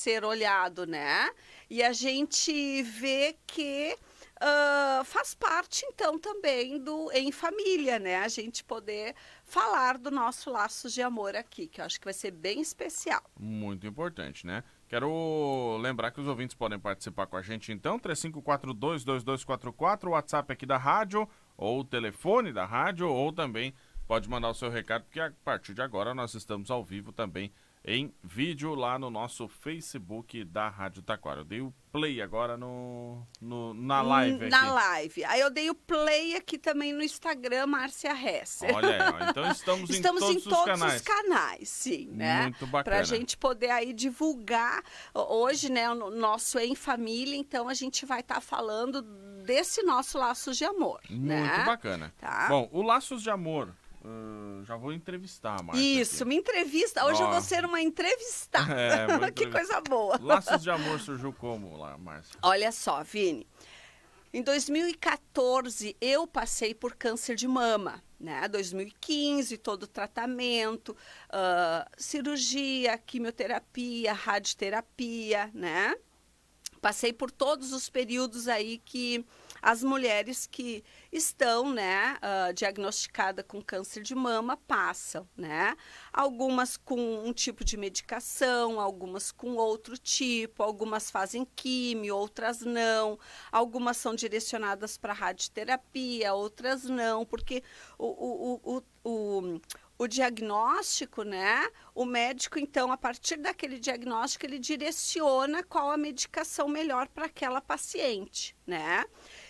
ser olhado, né? E a gente vê que uh, faz parte, então, também do em família, né? A gente poder falar do nosso laço de amor aqui, que eu acho que vai ser bem especial. Muito importante, né? Quero lembrar que os ouvintes podem participar com a gente então, 3542-2244, o WhatsApp aqui da rádio, ou o telefone da rádio, ou também pode mandar o seu recado, porque a partir de agora nós estamos ao vivo também em vídeo lá no nosso Facebook da Rádio Taquara. Eu dei o play agora no, no na live. Aqui. Na live. Aí eu dei o play aqui também no Instagram, Márcia Hess. Olha aí, então estamos, estamos em todos, em todos os canais. os canais, sim, né? Muito bacana. Pra gente poder aí divulgar hoje, né, o nosso Em Família, então a gente vai estar tá falando desse nosso Laços de Amor, Muito né? bacana. Tá. Bom, o Laços de Amor Uh, já vou entrevistar, Marcia. Isso, aqui. me entrevista. Hoje oh. eu vou ser uma entrevistada. É, que coisa boa. Laços de Amor surgiu como lá, Márcia? Olha só, Vini. Em 2014, eu passei por câncer de mama, né? 2015, todo o tratamento, uh, cirurgia, quimioterapia, radioterapia, né? Passei por todos os períodos aí que as mulheres que estão, né, uh, diagnosticadas com câncer de mama passam, né? Algumas com um tipo de medicação, algumas com outro tipo, algumas fazem químio, outras não, algumas são direcionadas para radioterapia, outras não, porque o, o, o, o o diagnóstico, né? O médico, então, a partir daquele diagnóstico, ele direciona qual a medicação melhor para aquela paciente, né?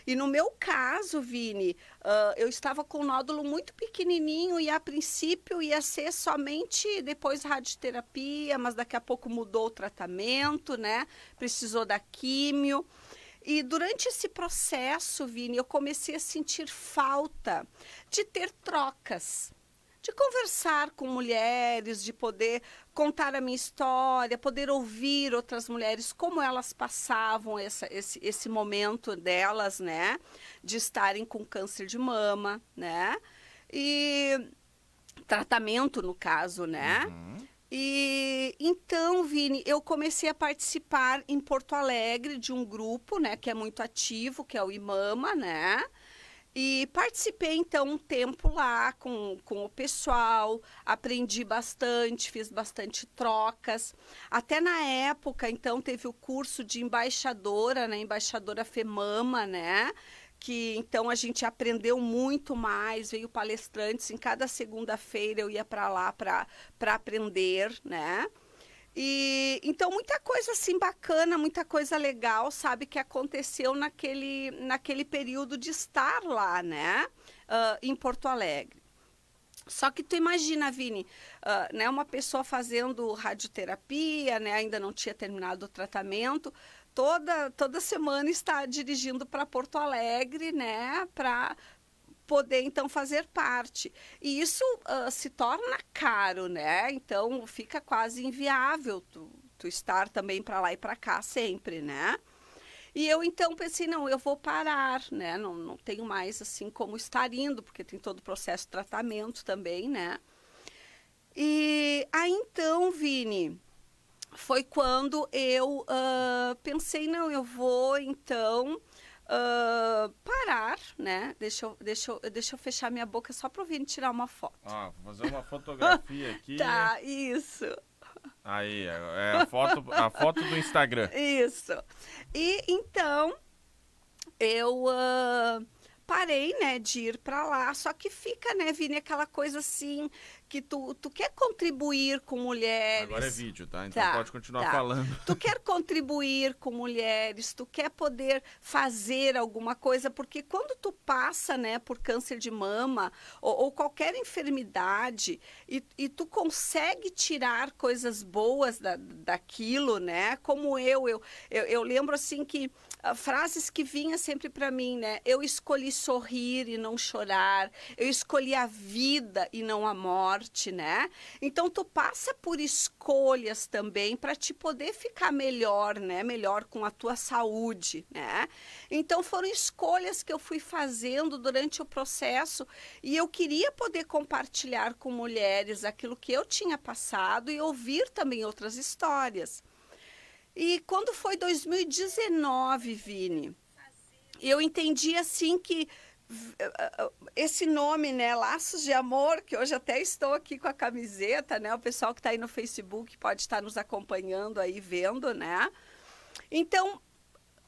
E no meu caso, Vini, uh, eu estava com um nódulo muito pequenininho e a princípio ia ser somente depois radioterapia, mas daqui a pouco mudou o tratamento, né? Precisou da químio. E durante esse processo, Vini, eu comecei a sentir falta de ter trocas de conversar com mulheres, de poder contar a minha história, poder ouvir outras mulheres, como elas passavam essa, esse, esse momento delas, né? De estarem com câncer de mama, né? E tratamento, no caso, né? Uhum. E então, Vini, eu comecei a participar em Porto Alegre de um grupo, né, que é muito ativo, que é o IMAMA, né? E participei então um tempo lá com, com o pessoal, aprendi bastante, fiz bastante trocas. Até na época, então, teve o curso de embaixadora, né? Embaixadora FEMAMA, né? Que então a gente aprendeu muito mais, veio palestrantes, em cada segunda-feira eu ia para lá para aprender, né? E então muita coisa assim bacana, muita coisa legal, sabe, que aconteceu naquele, naquele período de estar lá, né, uh, em Porto Alegre. Só que tu imagina, Vini, uh, né, uma pessoa fazendo radioterapia, né, ainda não tinha terminado o tratamento, toda toda semana está dirigindo para Porto Alegre, né, para poder então fazer parte. E isso uh, se torna caro, né? Então fica quase inviável tu, tu estar também para lá e para cá sempre, né? E eu então pensei, não, eu vou parar, né? Não, não tenho mais assim como estar indo, porque tem todo o processo de tratamento também, né? E aí então, Vini, foi quando eu uh, pensei, não, eu vou então uh, parar, né? Deixa eu, deixa, eu, deixa eu fechar minha boca só para vir tirar uma foto. Ah, vou fazer uma fotografia aqui. tá, isso. Aí, é a foto, a foto do Instagram. Isso. E então, eu uh, parei, né, de ir para lá. Só que fica, né, Vini, aquela coisa assim que tu, tu quer contribuir com mulheres. Agora é vídeo, tá? Então tá, pode continuar tá. falando. Tu quer contribuir com mulheres, tu quer poder fazer alguma coisa, porque quando tu passa, né, por câncer de mama ou, ou qualquer enfermidade e, e, tu consegue tirar coisas boas da, daquilo, né? Como eu, eu, eu, eu lembro assim que uh, frases que vinha sempre para mim, né? Eu escolhi sorrir e não chorar, eu escolhi a vida e não a morte morte, né? Então tu passa por escolhas também para te poder ficar melhor, né? Melhor com a tua saúde, né? Então foram escolhas que eu fui fazendo durante o processo e eu queria poder compartilhar com mulheres aquilo que eu tinha passado e ouvir também outras histórias. E quando foi 2019, Vini, eu entendi assim que esse nome, né, Laços de Amor, que hoje até estou aqui com a camiseta, né, o pessoal que está aí no Facebook pode estar nos acompanhando aí, vendo, né. Então,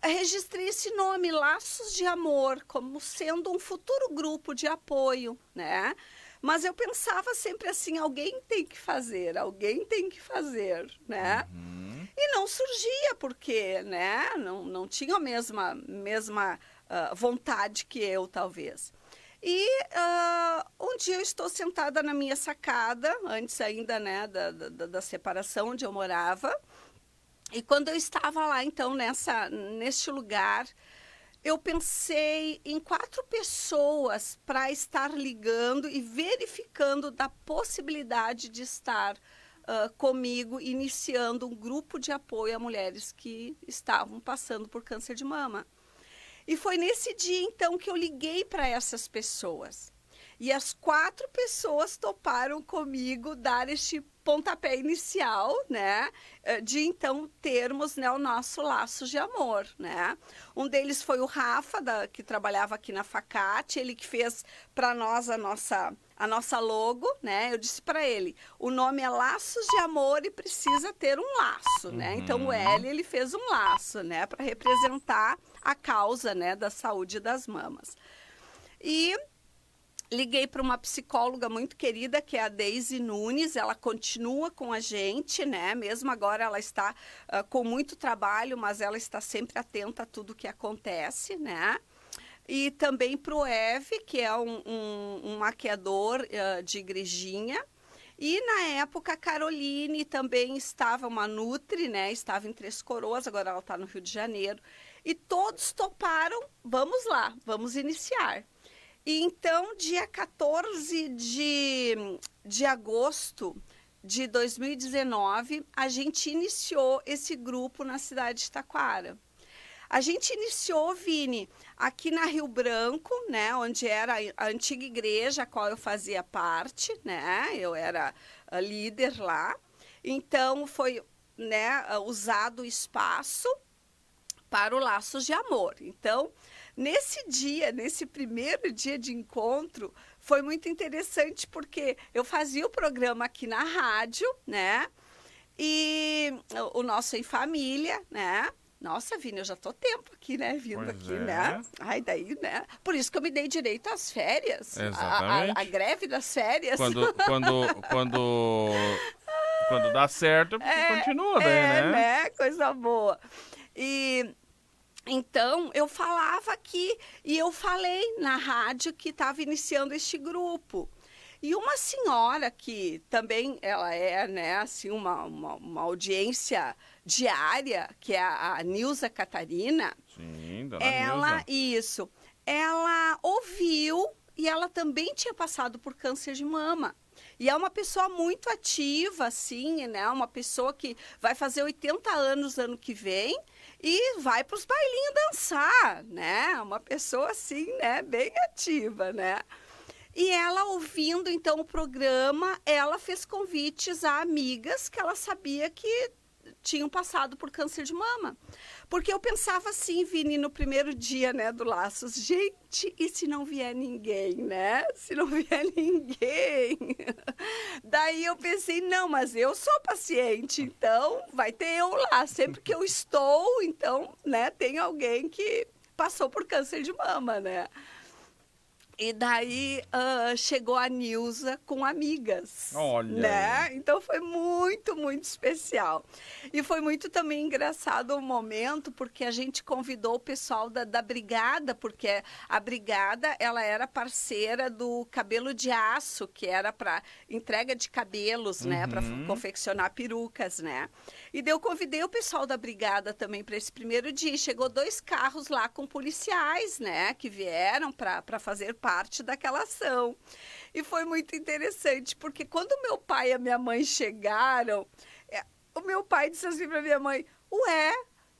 registrei esse nome, Laços de Amor, como sendo um futuro grupo de apoio, né. Mas eu pensava sempre assim, alguém tem que fazer, alguém tem que fazer, né. Uhum. E não surgia, porque, né, não, não tinha a mesma, mesma uh, vontade que eu, talvez. E uh, um dia eu estou sentada na minha sacada, antes ainda né, da, da, da, separação onde eu morava. E quando eu estava lá, então, nessa, neste lugar, eu pensei em quatro pessoas para estar ligando e verificando da possibilidade de estar uh, comigo, iniciando um grupo de apoio a mulheres que estavam passando por câncer de mama. E foi nesse dia, então, que eu liguei para essas pessoas. E as quatro pessoas toparam comigo dar este pontapé inicial, né, eh, de então termos né, o nosso laço de amor, né. Um deles foi o Rafa, da, que trabalhava aqui na Facate, ele que fez para nós a nossa a nossa logo, né? Eu disse para ele, o nome é Laços de Amor e precisa ter um laço, uhum. né? Então o L ele fez um laço, né, para representar a causa, né, da saúde das mamas. E liguei para uma psicóloga muito querida, que é a Deise Nunes. Ela continua com a gente, né? Mesmo agora ela está uh, com muito trabalho, mas ela está sempre atenta a tudo que acontece, né? e também para o Eve, que é um, um, um maquiador uh, de igrejinha. E na época a Caroline também estava uma Nutri, né? Estava em Três Coroas, agora ela está no Rio de Janeiro. E todos toparam, vamos lá, vamos iniciar. E então, dia 14 de, de agosto de 2019, a gente iniciou esse grupo na cidade de Taquara. A gente iniciou, Vini, aqui na Rio Branco, né, onde era a antiga igreja a qual eu fazia parte, né? Eu era ah, líder lá. Então foi, né, ah, usado o espaço para o Laços de Amor. Então, nesse dia, nesse primeiro dia de encontro, foi muito interessante porque eu fazia o programa aqui na rádio, né? E o nosso em família, né? Nossa, Vini, eu já tô tempo aqui, né? Vindo pois aqui, é. né? Ai, daí, né? Por isso que eu me dei direito às férias. Exatamente. A, a, a greve das férias. Quando, quando, quando, quando dá certo, é, continua bem, é, né? né? Coisa boa. E então, eu falava aqui e eu falei na rádio que estava iniciando este grupo. E uma senhora que também ela é, né, assim, uma, uma, uma audiência diária, que é a, a Nilza Catarina. Sim, dona ela, Nilza. isso. Ela ouviu e ela também tinha passado por câncer de mama. E é uma pessoa muito ativa, assim, né? Uma pessoa que vai fazer 80 anos ano que vem e vai para os bailinhos dançar, né? Uma pessoa, assim, né? Bem ativa, né? E ela ouvindo então o programa, ela fez convites a amigas que ela sabia que tinham passado por câncer de mama. Porque eu pensava assim, Vini, no primeiro dia, né, do Laços, gente, e se não vier ninguém, né? Se não vier ninguém. Daí eu pensei, não, mas eu sou paciente, então vai ter eu lá. Sempre que eu estou, então, né, tem alguém que passou por câncer de mama, né? E daí uh, chegou a Nilza com amigas. Olha. Né? Então foi muito, muito especial. E foi muito também engraçado o momento, porque a gente convidou o pessoal da, da Brigada, porque a Brigada ela era parceira do Cabelo de Aço, que era para entrega de cabelos, uhum. né? Para confeccionar perucas, né? E daí eu convidei o pessoal da Brigada também para esse primeiro dia. Chegou dois carros lá com policiais, né? Que vieram para fazer parte daquela ação. E foi muito interessante, porque quando meu pai e a minha mãe chegaram, é, o meu pai disse assim para minha mãe: Ué,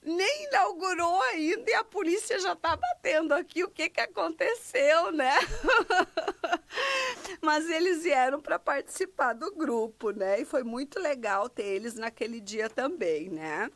nem inaugurou ainda e a polícia já está batendo aqui. O que, que aconteceu, né? Mas eles vieram para participar do grupo, né? E foi muito legal ter eles naquele dia também, né?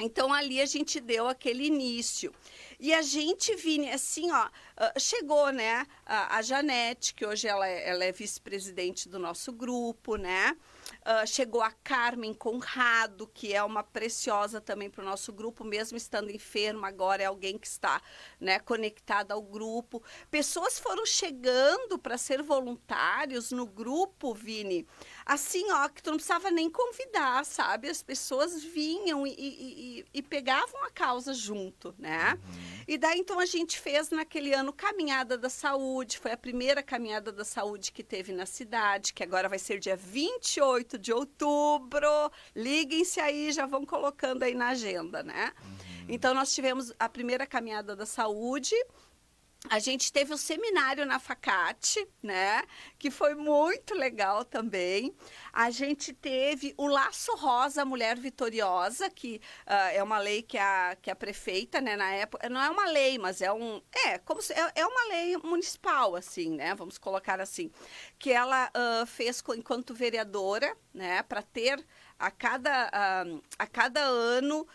Então ali a gente deu aquele início. E a gente vinha assim, ó, ah, chegou, né, a, a Janete, que hoje ela é, ela é vice-presidente do nosso grupo, né? Uh, chegou a Carmen Conrado, que é uma preciosa também para o nosso grupo, mesmo estando enferma, agora é alguém que está né, conectada ao grupo. Pessoas foram chegando para ser voluntários no grupo, Vini, assim, ó, que tu não precisava nem convidar, sabe? As pessoas vinham e, e, e pegavam a causa junto, né? Uhum. E daí, então, a gente fez naquele ano Caminhada da Saúde, foi a primeira Caminhada da Saúde que teve na cidade, que agora vai ser dia 28 de outubro. Liguem-se aí, já vão colocando aí na agenda, né? Uhum. Então, nós tivemos a primeira Caminhada da Saúde, a gente teve o um seminário na Facate, né? Que foi muito legal também. A gente teve o Laço Rosa Mulher Vitoriosa, que uh, é uma lei que a, que a prefeita, né, na época, não é uma lei, mas é um. É, como se, é, é uma lei municipal, assim, né? Vamos colocar assim. Que ela uh, fez enquanto vereadora, né, para ter a cada, uh, a cada ano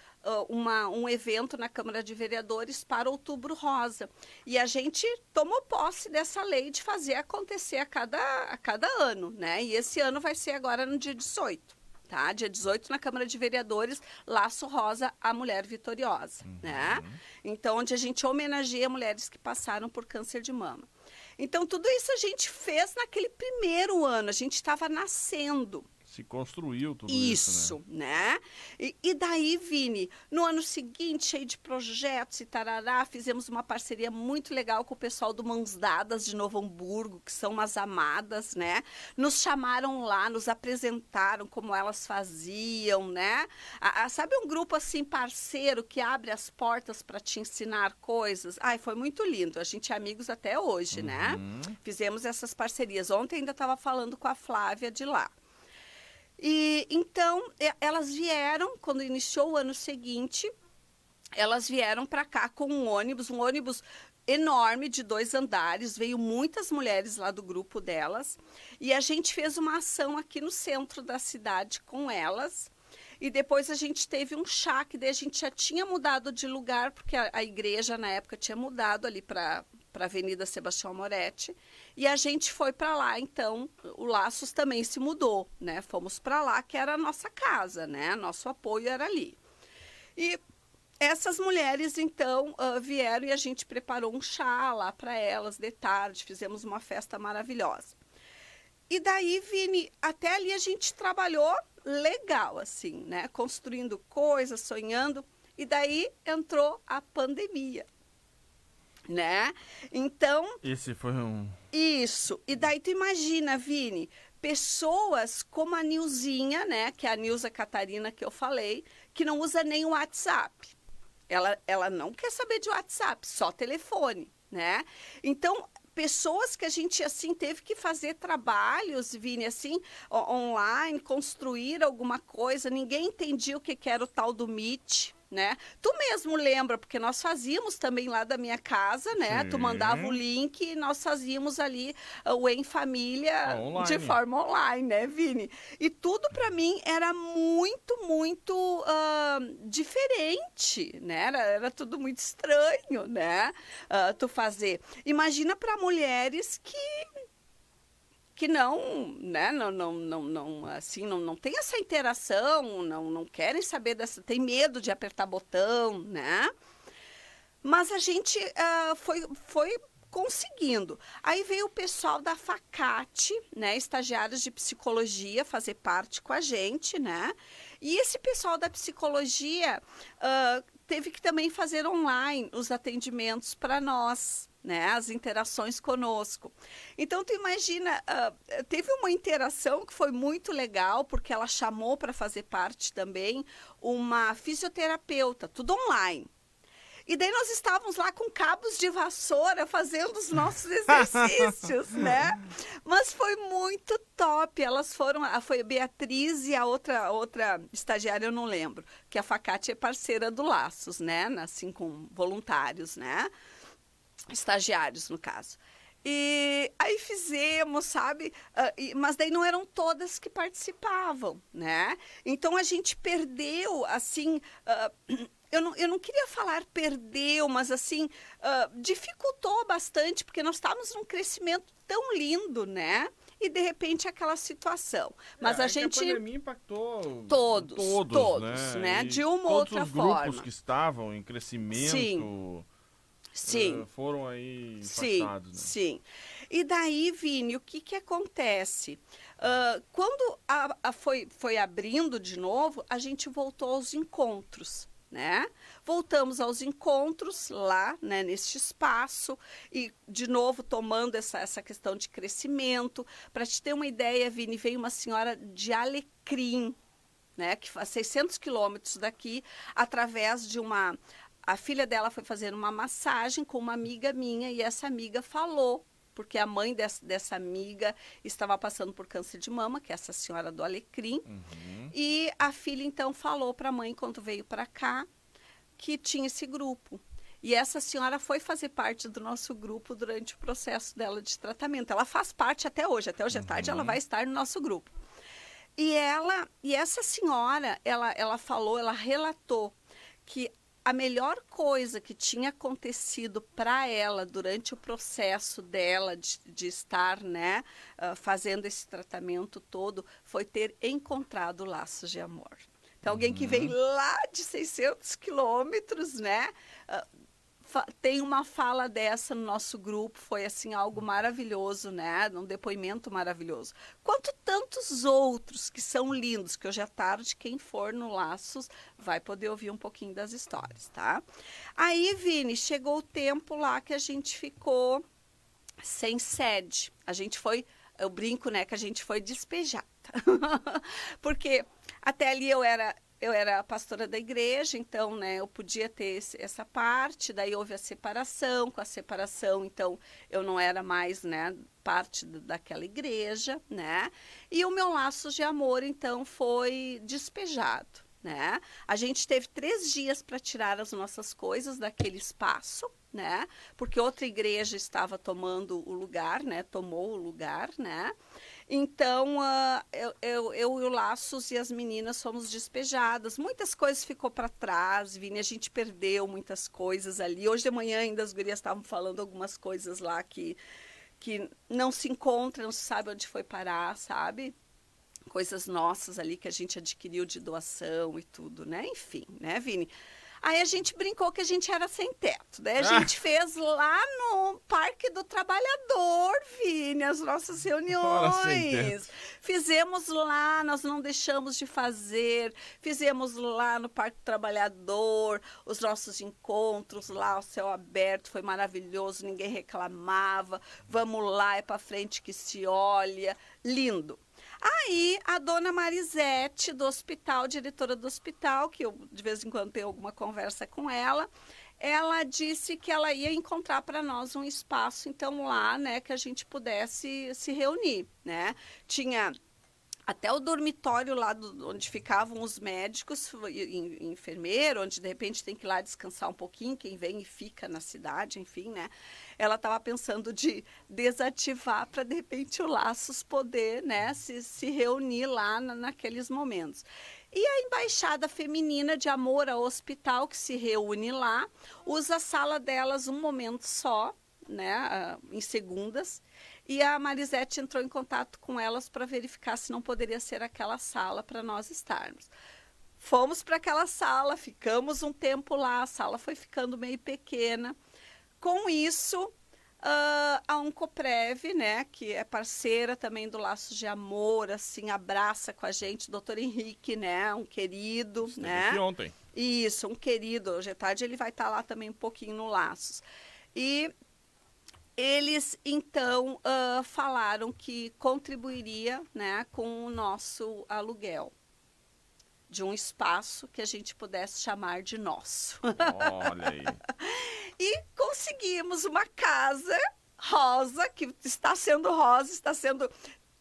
uma, um evento na Câmara de Vereadores para Outubro Rosa. E a gente tomou posse dessa lei de fazer acontecer a cada, a cada ano, né? E esse ano vai ser agora no dia 18. Tá? Dia 18 na Câmara de Vereadores, Laço Rosa, a Mulher Vitoriosa, uhum. né? Então, onde a gente homenageia mulheres que passaram por câncer de mama. Então, tudo isso a gente fez naquele primeiro ano, a gente estava nascendo, se construiu tudo isso, isso né? né? E, e, daí, Vini, no ano seguinte, cheio de projetos e tarará, fizemos uma parceria muito legal com o pessoal do Mãos Dadas de Novo Hamburgo, que são umas amadas, né? Nos chamaram lá, nos apresentaram como elas faziam, né? A, a, sabe um grupo assim parceiro que abre as portas para te ensinar coisas? Ai, foi muito lindo. A gente é amigos até hoje, né? uhum. né? Fizemos essas parcerias. Ontem ainda estava falando com a Flávia de lá. E então elas vieram quando iniciou o ano seguinte, elas vieram para cá com um ônibus, um ônibus enorme de dois andares, veio muitas mulheres lá do grupo delas, e a gente fez uma ação aqui no centro da cidade com elas. E depois a gente teve um chá, que daí a gente já tinha mudado de lugar, porque a, a igreja na época tinha mudado ali para para a Avenida Sebastião Moretti. E a gente foi para lá, então o Laços também se mudou, né? Fomos para lá, que era a nossa casa, né? Nosso apoio era ali. E essas mulheres, então, uh, vieram e a gente preparou um chá lá para elas de tarde, fizemos uma festa maravilhosa. E daí, Vini, até ali a gente trabalhou legal, assim, né? Construindo coisas, sonhando. E daí entrou a pandemia né? Então. Esse foi um. Isso. E daí tu imagina, Vini, pessoas como a Nilzinha, né? Que é a Nilza Catarina que eu falei, que não usa nem o WhatsApp. Ela, ela não quer saber de WhatsApp, só telefone, né? Então, pessoas que a gente assim teve que fazer trabalhos, Vini, assim, online, construir alguma coisa, ninguém entendia o que, era o tal do Meet, né? Tu mesmo lembra, porque nós fazíamos também lá da minha casa, né? Sim. Tu mandava o link e nós fazíamos ali uh, o Em Família online. de forma online, né, Vini? E tudo para mim era muito, muito uh, diferente, né? Era, era, tudo muito estranho, né? Uh, tu fazer. Imagina para mulheres que que não, né, não, não, não, não, assim, não, não tem essa interação, não, não querem saber dessa, tem medo de apertar botão, né? Mas a gente uh, foi, foi conseguindo. Aí veio o pessoal da Facate, né, estagiários de psicologia, fazer parte com a gente, né? E esse pessoal da psicologia uh, teve que também fazer online os atendimentos para nós, né, as interações conosco. Então, tu imagina, uh, teve uma interação que foi muito legal, porque ela chamou para fazer parte também uma fisioterapeuta, tudo online. E daí nós estávamos lá com cabos de vassoura fazendo os nossos exercícios, né? Mas foi muito top. Elas foram, foi a Beatriz e a outra outra estagiária, eu não lembro, que a Facate é parceira do Laços, né? Assim com voluntários, né? Estagiários, no caso. E aí fizemos, sabe? E, mas daí não eram todas que participavam, né? Então a gente perdeu, assim. Uh, eu não, eu não queria falar perdeu, mas assim, uh, dificultou bastante, porque nós estávamos num crescimento tão lindo, né? E de repente aquela situação. Mas é, a é gente. a pandemia impactou todos, todos, todos né? né? De uma outra os grupos forma. que estavam em crescimento. Sim. Sim. Uh, foram aí sim, impactados. Né? Sim. E daí, Vini, o que, que acontece? Uh, quando a, a foi, foi abrindo de novo, a gente voltou aos encontros. Né? Voltamos aos encontros lá, né, neste espaço, e de novo tomando essa, essa questão de crescimento. Para te ter uma ideia, Vini, veio uma senhora de Alecrim, né, que faz 600 quilômetros daqui, através de uma a filha dela foi fazer uma massagem com uma amiga minha e essa amiga falou, porque a mãe dessa, dessa amiga estava passando por câncer de mama, que é essa senhora do Alecrim. Uhum. E a filha então falou para a mãe, quando veio para cá, que tinha esse grupo. E essa senhora foi fazer parte do nosso grupo durante o processo dela de tratamento. Ela faz parte até hoje, até hoje à tarde ela Uhum. vai estar no nosso grupo. E ela, e essa senhora, ela, ela falou, ela relatou que a melhor coisa que tinha acontecido para ela durante o processo dela de, de estar, né, uh, fazendo esse tratamento todo, foi ter encontrado laços de amor. Então, alguém que vem lá de 600 quilômetros, né, uh, tem uma fala dessa no nosso grupo, foi assim algo maravilhoso, né? Um depoimento maravilhoso. Quanto tantos outros que são lindos, que hoje à tarde, quem for no Laços vai poder ouvir um pouquinho das histórias, tá? Aí, Vini, chegou o tempo lá que a gente ficou sem sede. A gente foi, eu brinco, né, que a gente foi despejada. Porque até ali eu era eu era pastora da igreja, então, né, eu podia ter esse, essa parte, daí houve a separação, com a separação, então, eu não era mais, né, parte daquela igreja, né, e o meu laço de amor, então, foi despejado, né, a gente teve três dias para tirar as nossas coisas daquele espaço, né, porque outra igreja estava tomando o lugar, né, tomou o lugar, né, então, uh, eu, eu, eu e o Laços e as meninas fomos despejadas. Muitas coisas ficou para trás, Vini, a gente perdeu muitas coisas ali. Hoje de manhã ainda as gurias estavam falando algumas coisas lá que, que não se encontram, não se sabe onde foi parar, sabe? Coisas nossas ali que a gente adquiriu de doação e tudo, né? Enfim, né, Vini? Aí a gente brincou que a gente era sem teto. Daí a Ah. gente fez lá no Parque do Trabalhador, Vini, as nossas reuniões. Fizemos lá, nós não deixamos de fazer. Fizemos lá no Parque do Trabalhador, os nossos encontros lá, o céu aberto, foi maravilhoso, ninguém reclamava. Vamos lá, é para frente que se olha. Lindo. Aí, a dona Marisete, do hospital, diretora do hospital, que eu de vez em quando tenho alguma conversa com ela, ela disse que ela ia encontrar para nós um espaço, então, lá, né, que a gente pudesse se reunir, né? Tinha até o dormitório lá do, onde ficavam os médicos e, enfermeiro, onde de repente tem que ir lá descansar um pouquinho, quem vem e fica na cidade, enfim, né? Ela estava pensando de desativar para de repente o Laços poder, né, se, se reunir lá na, naqueles momentos. E a embaixada feminina de amor ao hospital que se reúne lá, usa a sala delas um momento só, né, em segundas. E a Marisete entrou em contato com elas para verificar se não poderia ser aquela sala para nós estarmos. Fomos para aquela sala, ficamos um tempo lá, a sala foi ficando meio pequena. Com isso, uh, a Oncoprev, né, que é parceira também do Laços de Amor, assim, abraça com a gente, doutor Henrique, né, um querido, Esteve né? aqui ontem. Isso, um querido. Hoje à tarde ele vai estar lá também um pouquinho no Laços. E eles, então, uh, falaram que contribuiria né, com o nosso aluguel de um espaço que a gente pudesse chamar de nosso. Olha aí. e conseguimos uma casa rosa, que está sendo rosa, está sendo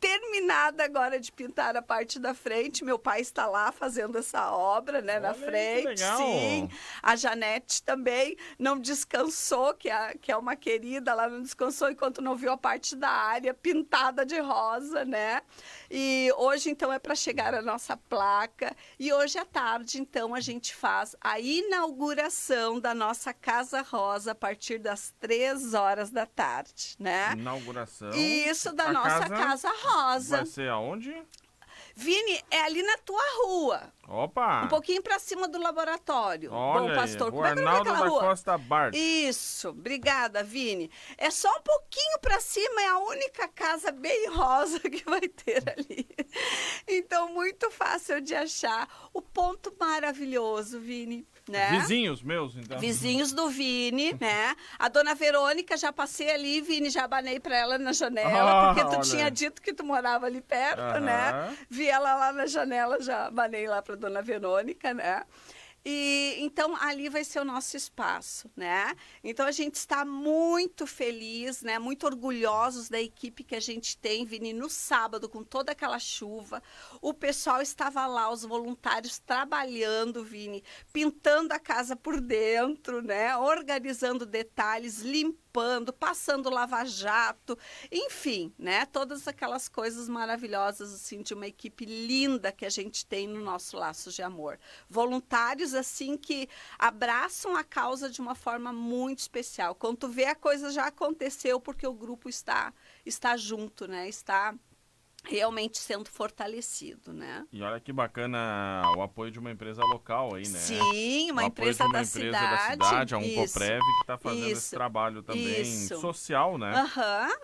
terminada agora de pintar a parte da frente. Meu pai está lá fazendo essa obra, né, na Olha que frente. Sim. A Janete também não descansou, que é, que é uma querida, ela não descansou enquanto não viu a parte da área pintada de rosa, né? E hoje, então, é para chegar a nossa placa. E hoje à tarde, então, a gente faz a inauguração da nossa Casa Rosa a partir das três horas da tarde, né? Inauguração. Isso da nossa casa Casa Rosa. Vai ser aonde? Vini, é ali na tua rua. Opa! Um pouquinho para cima do laboratório. Olha Bom pastor, aí, como é que é da rua? Costa Bart. Isso, obrigada, Vini. É só um pouquinho para cima, é a única casa bem rosa que vai ter ali. Então, muito fácil de achar. O ponto maravilhoso, Vini, né? Vizinhos meus, então. Vizinhos do Vini, né? A dona Verônica, já passei ali, Vini, já abanei pra ela na janela, Ah, porque tu tinha aí. dito que tu morava ali perto, né? Vi ela lá na janela, já abanei lá pra dona Verônica, né? E então ali vai ser o nosso espaço, né? Então a gente está muito feliz, né? Muito orgulhosos da equipe que a gente tem, Vini, no sábado com toda aquela chuva. O pessoal estava lá, os voluntários trabalhando, Vini, pintando a casa por dentro, né? Organizando detalhes, limpando, passando lava-jato, enfim, né? Todas aquelas coisas maravilhosas assim de uma equipe linda que a gente tem no nosso Laços de Amor. Voluntários assim que abraçam a causa de uma forma muito especial. Quando tu vê a coisa já aconteceu porque o grupo está está junto, né? Está realmente sendo fortalecido, né? E olha que bacana o apoio de uma empresa local aí, né? Sim, uma empresa, de uma da, empresa cidade. da cidade, a um Isso. Coprev que está fazendo esse Isso. trabalho também Isso. social, né?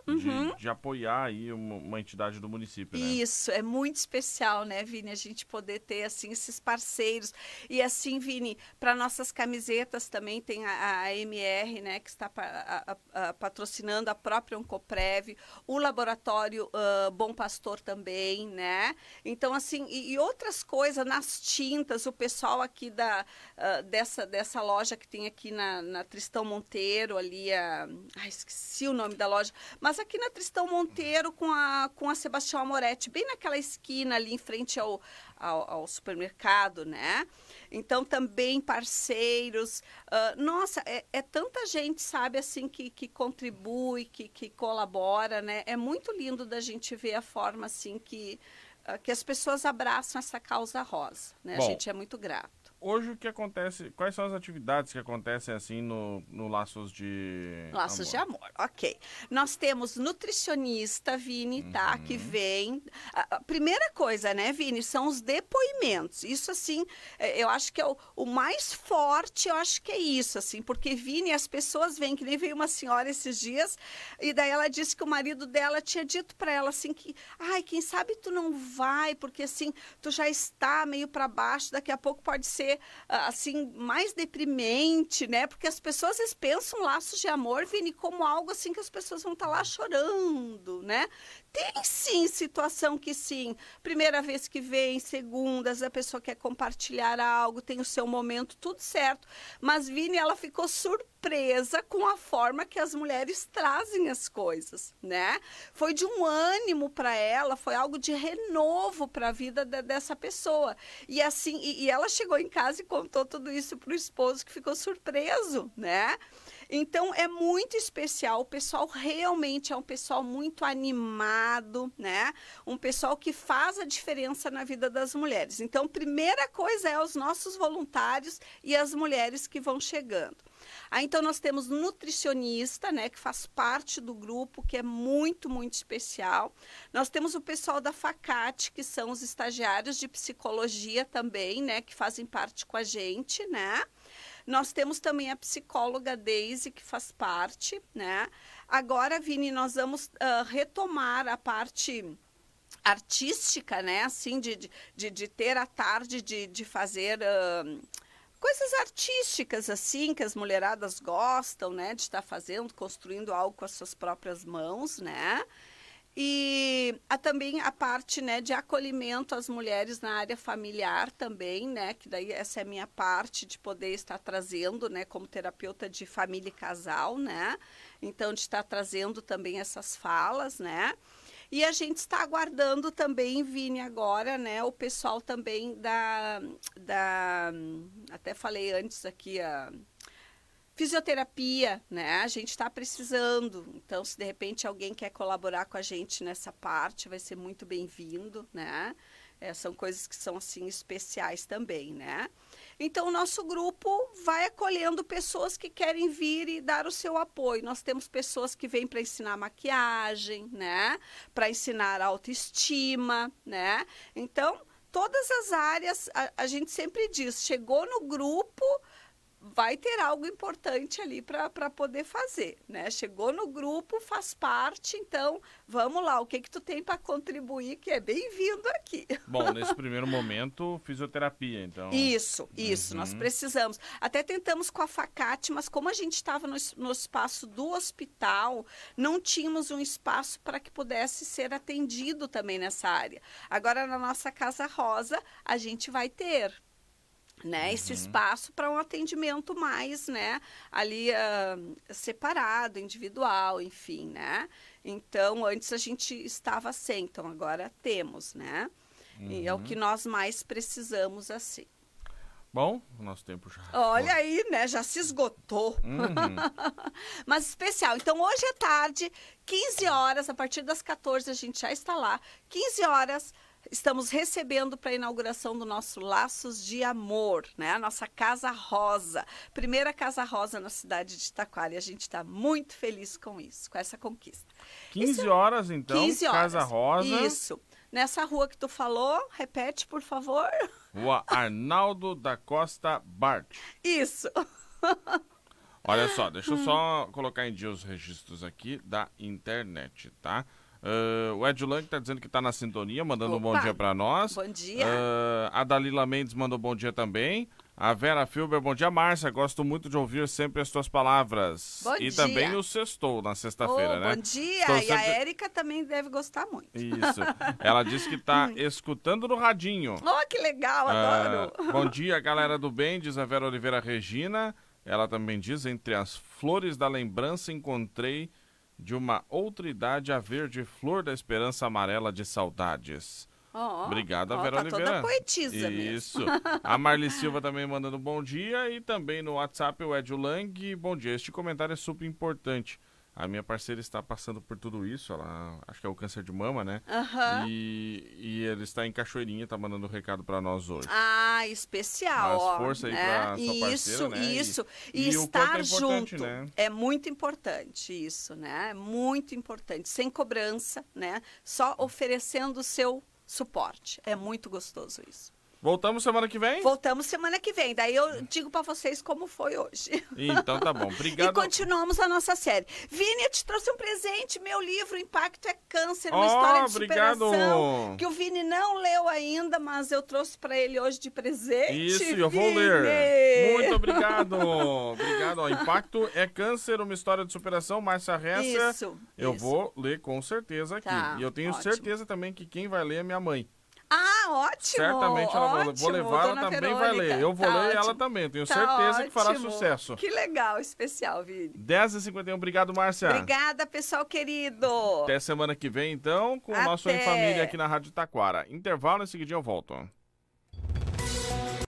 De- uhum. De, apoiar aí uma, uma entidade do município, né? Isso, é muito especial, né, Vini, a gente poder ter, assim, esses parceiros. E assim, Vini, para nossas camisetas também tem a, a MR, né, que está pa- a- a- patrocinando a própria Oncoprev, o laboratório ah, Bom Pastor também, né? Então, assim, e, e outras coisas, nas tintas, o pessoal aqui da, ah, dessa, dessa loja que tem aqui na, na Tristão Monteiro, ali, a, ai, esqueci o nome da loja, mas aqui na Tristão Monteiro com a, com a Sebastião Amoretti, bem naquela esquina ali em frente ao, ao, ao supermercado, né? Então, também parceiros. ah, nossa, é, é tanta gente, sabe, assim, que, que contribui, que, que colabora, né? É muito lindo da gente ver a forma, assim, que, ah, que as pessoas abraçam essa causa rosa, né? Bom, a gente é muito grato. Hoje o que acontece, quais são as atividades que acontecem assim no, no Laços de Laços de Amor? amor, ok. Nós temos nutricionista, Vini, tá? Que vem. A, a primeira coisa, né, Vini, são os depoimentos. Isso, assim, é, eu acho que é o, o mais forte, eu acho que é isso, assim, porque, Vini, as pessoas vêm, que nem veio uma senhora esses dias, e daí ela disse que o marido dela tinha dito para ela, assim, que, ai, quem sabe tu não vai, porque, assim, tu já está meio para baixo, daqui a pouco pode ser, ah, assim, mais deprimente, né? Porque as pessoas pensam laços de amor, Vini, como algo assim que as pessoas vão estar lá chorando, né? Tem sim situação que sim. Primeira vez que vem, segundas, a pessoa quer compartilhar algo, tem o seu momento, tudo certo. Mas Vini, ela ficou surpresa com a forma que as mulheres trazem as coisas, né? Foi de um ânimo para ela, foi algo de renovo para a vida de- dessa pessoa. E assim, e, e ela chegou em casa e contou tudo isso para o esposo que ficou surpreso, né? Então é muito especial. O pessoal realmente é um pessoal muito animado, né? Um pessoal que faz a diferença na vida das mulheres. Então, primeira coisa é os nossos voluntários e as mulheres que vão chegando. Aí, então, nós temos nutricionista, né, que faz parte do grupo, que é muito, muito especial. Nós temos o pessoal da FACAT, que são os estagiários de psicologia também, né, que fazem parte com a gente, né? Nós temos também a psicóloga Daisy, que faz parte, né? Agora, Vini, nós vamos ah, retomar a parte artística, né? Assim, de, de- de, ter a tarde de, de fazer ah, coisas artísticas, assim, que as mulheradas gostam, né? De estar fazendo, construindo algo com as suas próprias mãos, né? E há também a parte né, de acolhimento às mulheres na área familiar também, né? Que daí essa é a minha parte de poder estar trazendo, né, como terapeuta de família e casal, né? Então, de estar trazendo também essas falas, né? E a gente está aguardando também, Vini, agora, né? O pessoal também da. da até falei antes aqui a fisioterapia, né? A gente está precisando. Então, se de repente alguém quer colaborar com a gente nessa parte, vai ser muito bem-vindo, né? É, são coisas que são assim especiais também, né? Então, o nosso grupo vai acolhendo pessoas que querem vir e dar o seu apoio. Nós temos pessoas que vêm para ensinar maquiagem, né? Para ensinar autoestima, né? Então, todas as áreas, a, a gente sempre diz, chegou no grupo, vai ter algo importante ali para poder fazer, né? Chegou no grupo, faz parte, então vamos lá, o que que tu tem para contribuir que é bem-vindo aqui. Bom, nesse primeiro momento, fisioterapia, então. Isso, isso, uhum. nós precisamos. Até tentamos com a Facate, mas como a gente estava no, no espaço do hospital, não tínhamos um espaço para que pudesse ser atendido também nessa área. Agora, na nossa Casa Rosa, a gente vai ter né, uhum. esse espaço para um atendimento mais, né, ali uh, separado, individual, enfim, né. Então, antes a gente estava sem, então agora temos, né. Uhum. E é o que uhum. nós mais precisamos, assim. Bom, o nosso tempo já. Olha aí, né? Já se esgotou. Uhum. Mas especial. Então, hoje é tarde, 15 horas, a partir das 14 a gente já está lá. 15 horas, estamos recebendo para a inauguração do nosso Laços de Amor, né? A nossa Casa Rosa, primeira Casa Rosa na cidade de Taquara. E a gente está muito feliz com isso, com essa conquista. 15 Esse, horas, então, 15 horas. Casa Rosa. Isso. Nessa rua que tu falou, repete, por favor. Rua Arnaldo da Costa Bart. Isso. Olha só, deixa eu só colocar em dia os registros aqui da internet, tá? Uh, o Ed Lang está dizendo que está na sintonia, mandando Opa. um bom dia para nós. Bom dia. Uh, a Dalila Mendes mandou bom dia também. A Vera Filber, bom dia, Márcia. Gosto muito de ouvir sempre as tuas palavras. Bom e dia. também o sextou na sexta-feira, oh, né? Bom dia. Estou e sempre... a Érica também deve gostar muito. Isso. Ela disse que está escutando no radinho. Oh, que legal, adoro. Uh, bom dia, galera do bem, diz a Vera Oliveira Regina. Ela também diz, entre as flores da lembrança encontrei de uma outra idade a verde flor da esperança amarela de saudades. Oh, Obrigada, oh, Vera tá Oliveira. Toda poetisa Isso. a Marli Silva também mandando bom dia e também no WhatsApp o Edio Lang. Bom dia. Este comentário é super importante. A minha parceira está passando por tudo isso, ela acho que é o câncer de mama, né? Uhum. E, e ele está em Cachoeirinha, está mandando um recado para nós hoje. Ah, especial. Mas força aí né? para sua isso, parceira, né? Isso, e, e, estar é junto né? é muito importante isso, né? É muito importante, sem cobrança, né? Só oferecendo o seu suporte. É muito gostoso isso. Voltamos semana que vem? Voltamos semana que vem. Daí eu digo para vocês como foi hoje. Então tá bom. Obrigado. e continuamos a nossa série. Vini, eu te trouxe um presente, meu livro Impacto é Câncer, uma oh, história de obrigado. superação, que o Vini não leu ainda, mas eu trouxe para ele hoje de presente. Isso, Vini. eu vou ler. Muito obrigado. obrigado. Ó, Impacto é Câncer, uma história de superação, Márcia Ressa. Isso. Eu isso. vou ler com certeza aqui. Tá, e eu tenho ótimo. certeza também que quem vai ler é minha mãe. Ah, ótimo! Certamente ela ótimo, vou levar, ela também Verônica. vai ler. Eu vou tá ler e ela ótimo. também. Tenho tá certeza ótimo. que fará sucesso. Que legal, especial, Vini. 10h51, obrigado, Márcia. Obrigada, pessoal querido. Até semana que vem, então, com o nosso Em Até. Família aqui na Rádio Taquara. Intervalo, em seguidinho eu volto.